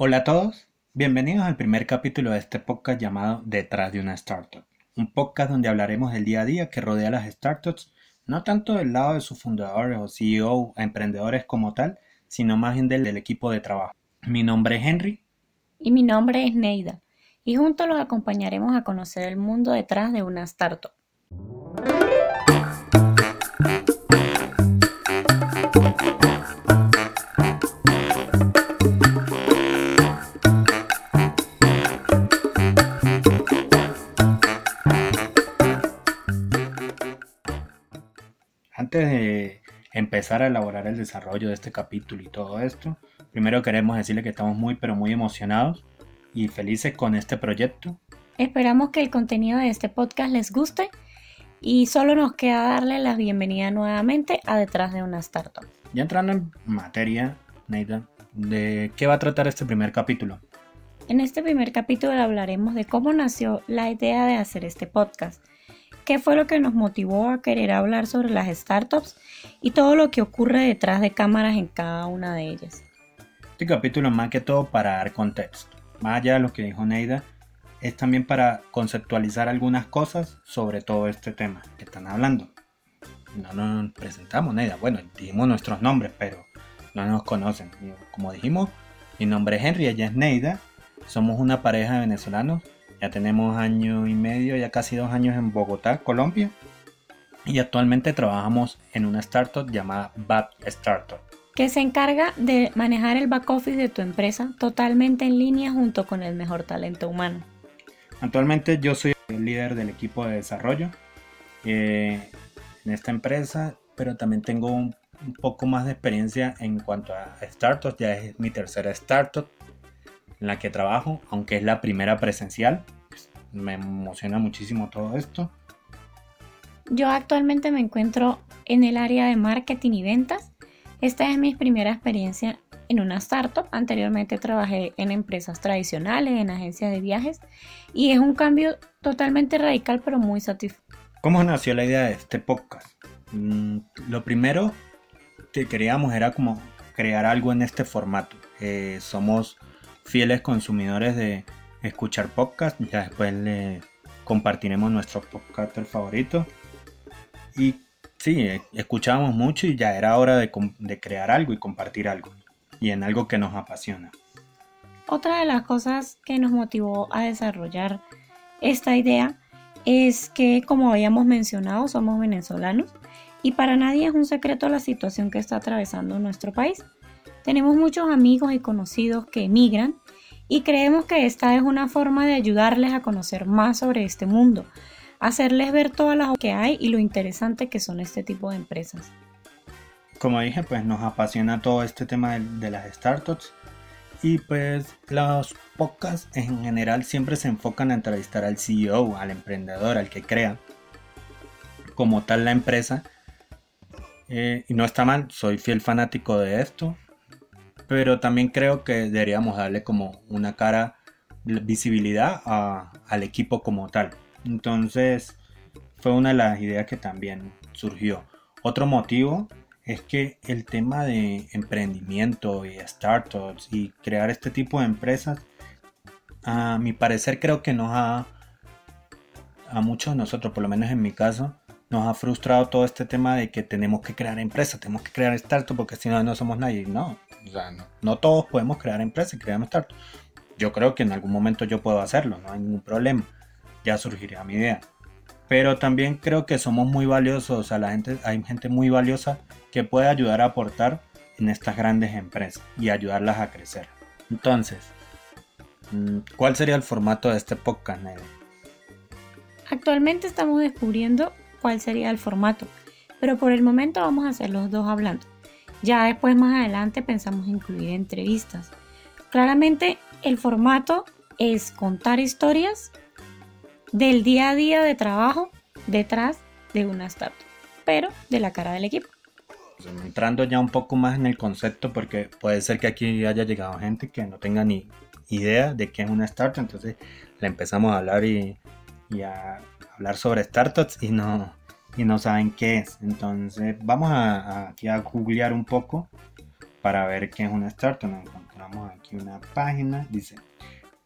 Hola a todos, bienvenidos al primer capítulo de este podcast llamado Detrás de una Startup, un podcast donde hablaremos del día a día que rodea a las startups, no tanto del lado de sus fundadores o CEO, emprendedores como tal, sino más bien del, del equipo de trabajo. Mi nombre es Henry. Y mi nombre es Neida, y juntos los acompañaremos a conocer el mundo detrás de una startup. Antes de empezar a elaborar el desarrollo de este capítulo y todo esto, primero queremos decirle que estamos muy pero muy emocionados y felices con este proyecto. Esperamos que el contenido de este podcast les guste y solo nos queda darle la bienvenida nuevamente a Detrás de una Startup. Ya entrando en materia, Neida, ¿de qué va a tratar este primer capítulo? En este primer capítulo hablaremos de cómo nació la idea de hacer este podcast qué fue lo que nos motivó a querer hablar sobre las startups y todo lo que ocurre detrás de cámaras en cada una de ellas. Este capítulo más que todo para dar contexto. Más allá de lo que dijo Neida, es también para conceptualizar algunas cosas sobre todo este tema que están hablando. No nos presentamos, Neida. Bueno, dijimos nuestros nombres, pero no nos conocen. Como dijimos, mi nombre es Henry, ella es Neida. Somos una pareja de venezolanos ya tenemos año y medio, ya casi dos años en Bogotá, Colombia. Y actualmente trabajamos en una startup llamada Bad Startup. Que se encarga de manejar el back office de tu empresa totalmente en línea junto con el mejor talento humano. Actualmente yo soy el líder del equipo de desarrollo eh, en esta empresa, pero también tengo un, un poco más de experiencia en cuanto a startups. Ya es mi tercera startup en la que trabajo, aunque es la primera presencial. Pues, me emociona muchísimo todo esto. Yo actualmente me encuentro en el área de marketing y ventas. Esta es mi primera experiencia en una startup. Anteriormente trabajé en empresas tradicionales, en agencias de viajes y es un cambio totalmente radical pero muy satisfactorio. ¿Cómo nació la idea de este podcast? Mm, lo primero que queríamos era como crear algo en este formato. Eh, somos fieles consumidores de escuchar podcast. Ya después le compartiremos nuestro podcast favorito. Y sí, escuchábamos mucho y ya era hora de, de crear algo y compartir algo. Y en algo que nos apasiona. Otra de las cosas que nos motivó a desarrollar esta idea es que, como habíamos mencionado, somos venezolanos y para nadie es un secreto la situación que está atravesando nuestro país. Tenemos muchos amigos y conocidos que emigran y creemos que esta es una forma de ayudarles a conocer más sobre este mundo, hacerles ver todas las que hay y lo interesante que son este tipo de empresas. Como dije, pues nos apasiona todo este tema de, las startups y pues los podcasts en general siempre se enfocan a entrevistar al CEO, al emprendedor, al que crea como tal la empresa. Eh, y no está mal, soy fiel fanático de esto pero también creo que deberíamos darle como una cara, visibilidad al equipo como tal. Entonces, fue una de las ideas que también surgió. Otro motivo es que el tema de emprendimiento y startups y crear este tipo de empresas, a mi parecer creo que nos ha, a muchos de nosotros, por lo menos en mi caso, nos ha frustrado todo este tema de que tenemos que crear empresas, tenemos que crear startups porque si no, no somos nadie. No, no, todos podemos crear empresas y crear startups. Yo creo que en algún momento yo puedo hacerlo, no hay ningún problema. Ya surgiría mi idea. Pero también creo que somos muy valiosos, o sea, la gente, hay gente muy valiosa que puede ayudar a aportar en estas grandes empresas y ayudarlas a crecer. Entonces, mm, ¿cuál sería el formato de este podcast, Actualmente estamos descubriendo cuál sería el formato, pero por el momento vamos a hacer los dos hablando. Ya después más adelante pensamos incluir entrevistas. Claramente el formato es contar historias del día a día de trabajo detrás de una startup, pero de la cara del equipo. Entrando ya un poco más en el concepto, porque puede ser que aquí haya llegado gente que no tenga ni idea de qué es una startup, entonces le empezamos a hablar y, y a hablar sobre startups y no, y no saben qué es. Entonces vamos a, aquí a googlear un poco para ver qué es una startup, nos encontramos aquí una página, dice,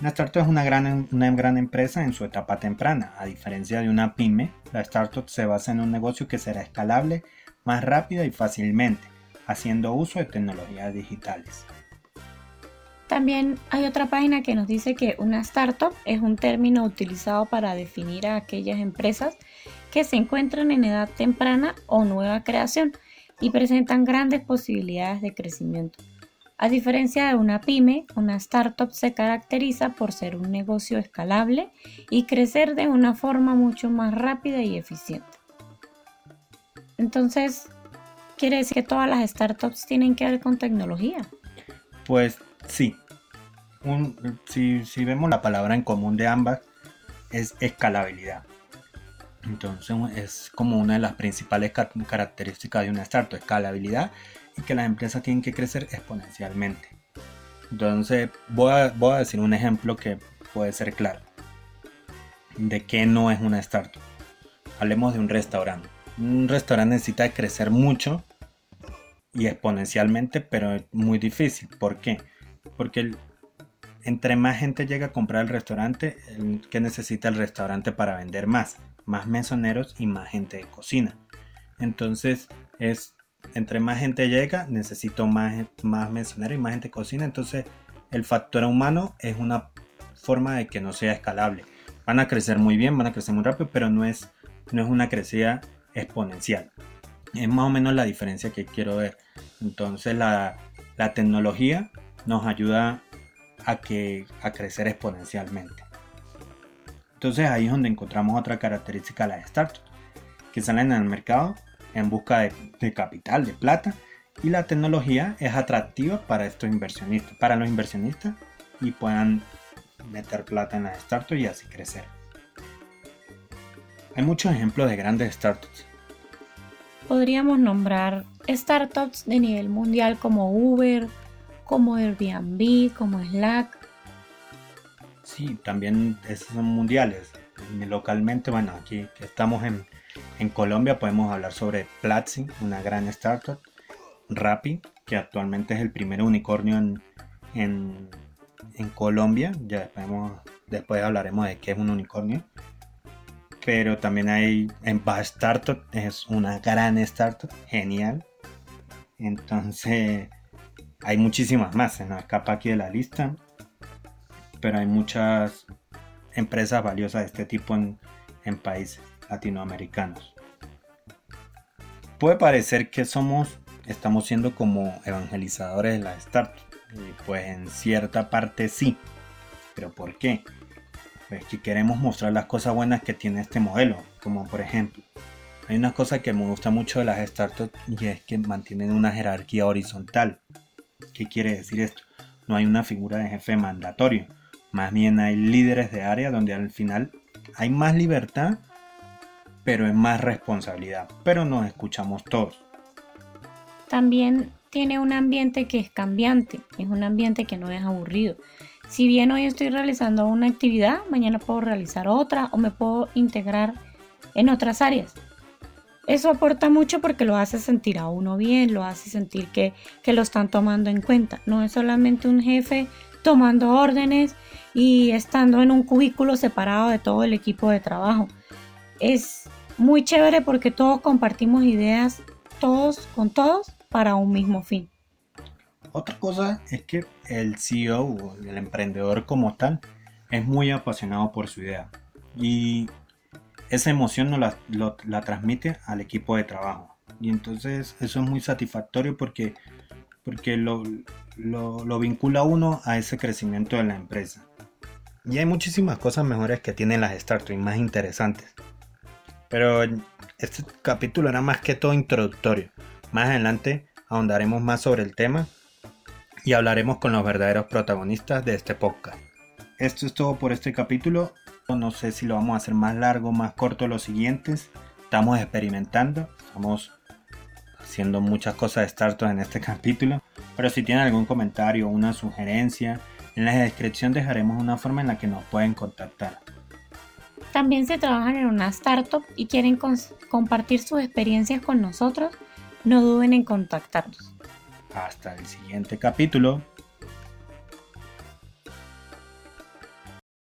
una startup es una gran, una gran empresa en su etapa temprana. A diferencia de una pyme, la startup se basa en un negocio que será escalable más rápida y fácilmente, haciendo uso de tecnologías digitales. También hay otra página que nos dice que una startup es un término utilizado para definir a aquellas empresas que se encuentran en edad temprana o nueva creación y presentan grandes posibilidades de crecimiento. A diferencia de una pyme, una startup se caracteriza por ser un negocio escalable y crecer de una forma mucho más rápida y eficiente. Entonces, ¿quiere decir que todas las startups tienen que ver con tecnología? Pues sí. si, vemos la palabra en común de ambas, es escalabilidad. Entonces es como una de las principales características de una startup, escalabilidad y que las empresas tienen que crecer exponencialmente. Entonces voy a decir un ejemplo que puede ser claro de qué no es una startup. Hablemos de un restaurante. Un restaurante necesita crecer mucho y exponencialmente, pero es muy difícil. ¿Por qué? Porque entre más gente llega a comprar el restaurante, ¿qué necesita el restaurante para vender más? Más mesoneros y más gente de cocina. Entonces es entre más gente llega, necesito más, más mesoneros y más gente de cocina. Entonces el factor humano es una forma de que no sea escalable. Van a crecer muy bien, van a crecer muy rápido, pero no es, no es una crecida exponencial. Es más o menos la diferencia que quiero ver. Entonces la, tecnología nos ayuda a, que, a crecer exponencialmente. Entonces ahí es donde encontramos otra característica de las startups, que salen el mercado en busca de, capital, de plata, y la tecnología es atractiva para estos inversionistas, para los inversionistas, y puedan meter plata en las startups y así crecer. Hay muchos ejemplos de grandes startups podríamos nombrar startups de nivel mundial como Uber, como Airbnb, como Slack. Sí, también esos son mundiales. Localmente, bueno, aquí estamos en, Colombia podemos hablar sobre Platzi, una gran startup. Rappi, que actualmente es el primer unicornio en, en, Colombia. Ya después hablaremos de qué es un unicornio pero también hay en Startup, es una gran startup, genial. Entonces, hay muchísimas más, se nos escapa aquí de la lista, pero hay muchas empresas valiosas de este tipo en, países latinoamericanos. Puede parecer que somos, estamos siendo como evangelizadores de las startups, y pues en cierta parte sí, pero ¿por qué? pues, que queremos mostrar las cosas buenas que tiene este modelo, como por ejemplo, hay una cosa que me gusta mucho de las startups y es que mantienen una jerarquía horizontal. ¿Qué quiere decir esto? No hay una figura de jefe mandatorio, más bien hay líderes de área donde al final hay más libertad, pero es más responsabilidad, pero nos escuchamos todos. También tiene un ambiente que es cambiante, es un ambiente que no es aburrido. Si bien hoy estoy realizando una actividad, mañana puedo realizar otra o me puedo integrar en otras áreas. Eso aporta mucho porque lo hace sentir a uno bien, lo hace sentir que, que lo están tomando en cuenta. No es solamente un jefe tomando órdenes y estando en un cubículo separado de todo el equipo de trabajo. Es muy chévere porque todos compartimos ideas, todos con todos, para un mismo fin. Otra cosa es que el CEO el emprendedor como tal es muy apasionado por su idea y esa emoción no la, la transmite al equipo de trabajo. Y entonces eso es muy satisfactorio porque, porque lo, lo, lo vincula uno a ese crecimiento de la empresa. Y hay muchísimas cosas mejores que tienen las startups, más interesantes. Pero este capítulo era más que todo introductorio. Más adelante ahondaremos más sobre el tema y hablaremos con los verdaderos protagonistas de este podcast. Esto es todo por este capítulo. No sé si lo vamos a hacer más largo, más corto los siguientes. Estamos experimentando, estamos haciendo muchas cosas de startups en este capítulo. Pero si tienen algún comentario o una sugerencia, en la descripción dejaremos una forma en la que nos pueden contactar. También se trabajan en una startup y quieren compartir sus experiencias con nosotros, no duden en contactarnos. hasta el siguiente capítulo.